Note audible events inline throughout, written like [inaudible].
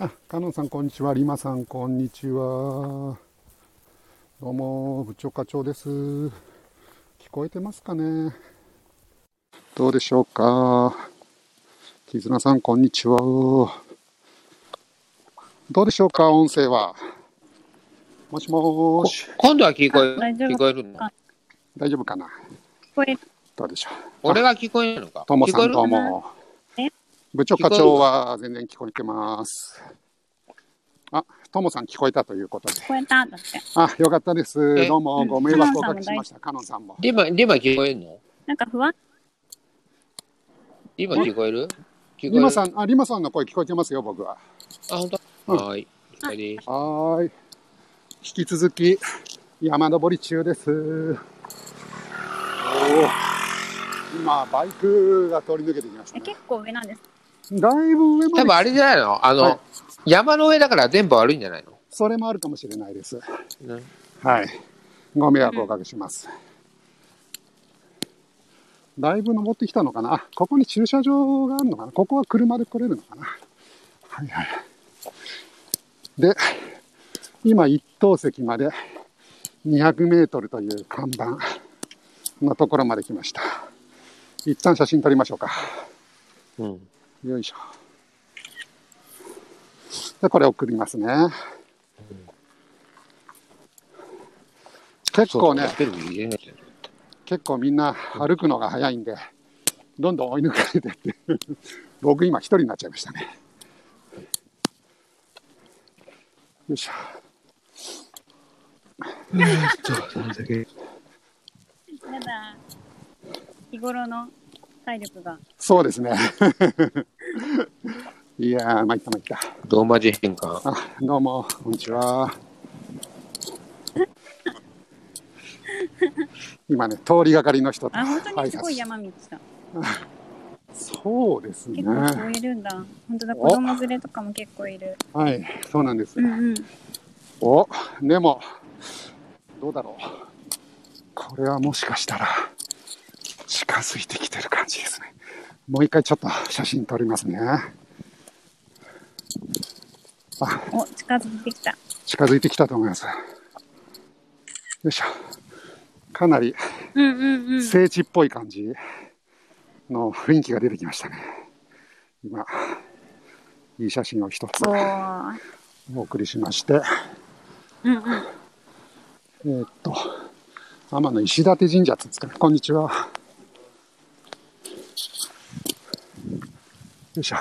あ、カノンさんこんにちは。リマさんこんにちは。どうも、部長課長です。聞こえてますかね？どうでしょうか？絆さんこんにちは。どうでしょうか？音声は。もしもーし。今度は聞こえ聞こえるの？大丈夫かな？これ、どうでしょう？俺が聞こえるのか？ともさん聞こえる？どうもえ。部長課長は全然聞こえてます。あ、ともさん聞こえたということで。聞こえただって。あ、よかったです。え？どうもうんご迷惑をおかけしました。カノンさんも。リマ、リマ聞こえるの？なんか不安？リマ聞こえる？聞こえる？リマさん、あ、リマさんの声聞こえてますよ、僕は。あ、本当、うんはーい。はーい。引き続き、山登り中です。おー今、バイクが通り抜けてきましたえ、ね。結構上なんです。だいぶ上まで多分あれじゃないの？あの、はい山の上だから電波悪いんじゃないの、それもあるかもしれないです。うんはい。ご迷惑をおかけします。だいぶ登ってきたのかな？あ、ここに駐車場があるのかな？ここは車で来れるのかな？はいはい。で、今一等席まで200メートルという看板のところまで来ました。一旦写真撮りましょうか。うん。よいしょ。で、これ送りますね。結構ね、結構みんな歩くのが早いんで、どんどん追い抜かれてって、[laughs] 僕今一人になっちゃいましたね。よいしょ。やだ。日頃の体力が。そうですね。[laughs] いやー、参った参った。ローマ字変換。あ、どうも、こんにちは。[laughs] 今ね、通りがかりの人とあ、本当にすごい山道だ。[laughs] そうですね結。構人いるんだ。本当だ、子供連れとかも結構いる。はい、そうなんです。うんうん。お、でも、どうだろう。これはもしかしたら、近づいてきてる感じですね。もう一回ちょっと写真撮りますね。あ、お、近づいてきた。近づいてきたと思います。よいしょ。かなり。聖地っぽい感じの雰囲気が出てきましたね。今、いい写真を一つお送りしまして、うんうん。えーっと、天の石立神社っていうんですかね。こんにちは。よいしょ。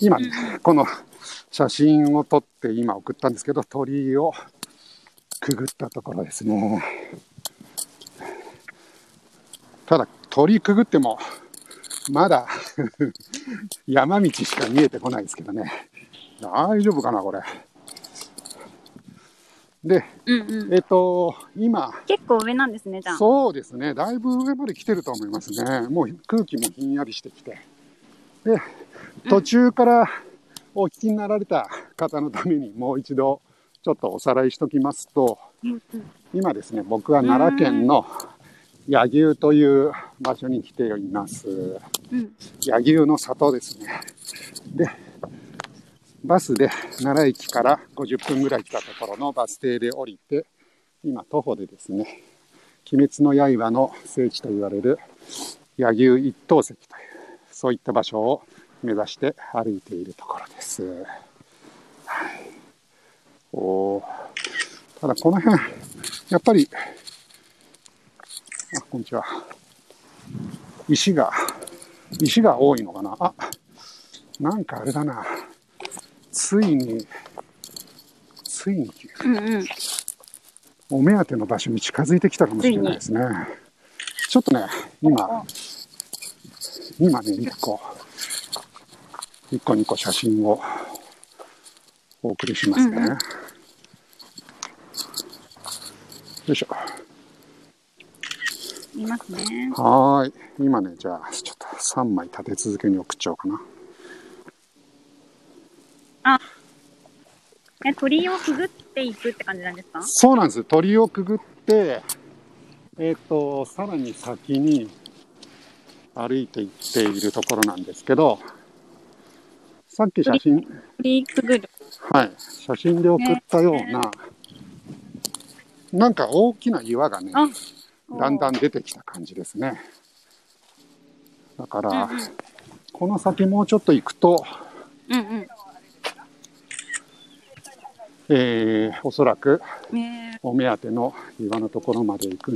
今ね、この写真を撮って今送ったんですけど、鳥居をくぐったところですね。ただ、鳥居くぐっても、まだ [laughs] 山道しか見えてこないですけどね。大丈夫かな、これ。で、うんうん。えっと、今、結構上なんですね、じゃあ。そうですね、だいぶ上まで来てると思いますね。もう空気もひんやりしてきて。で、途中からお聞きになられた方のためにもう一度ちょっとおさらいしときますと、今ですね、僕は奈良県の柳生という場所に来ています。うん。柳生の里ですね。で、バスで奈良駅から50分ぐらい来たところのバス停で降りて、今徒歩でですね、鬼滅の刃の聖地と言われる柳生一等石という、そういった場所を目指して歩いているところです。はい、おーただこの辺、やっぱり、あ、こんにちは。石が、石が多いのかなあ、なんかあれだな。ついに、ついに、うんうん。お目当ての場所に近づいてきたかもしれないですね。ちょっとね、今、今ね、一個、一個二個写真をお送りしますね。うんうんよいしょ。いますね。はーい。今ね、じゃあ、ちょっと3枚立て続けに送っちゃおうかな。え、鳥居をくぐっていくって感じなんですか？そうなんです。鳥居をくぐって、えっ、と、さらに先に歩いていっているところなんですけど、さっき写真。はい、写真で送ったような、なんか大きな岩がね、あだんだん出てきた感じですね。だから、うんうんこの先もうちょっと行くと、うんうん。えーおそらくねお目当ての岩のところまで行くん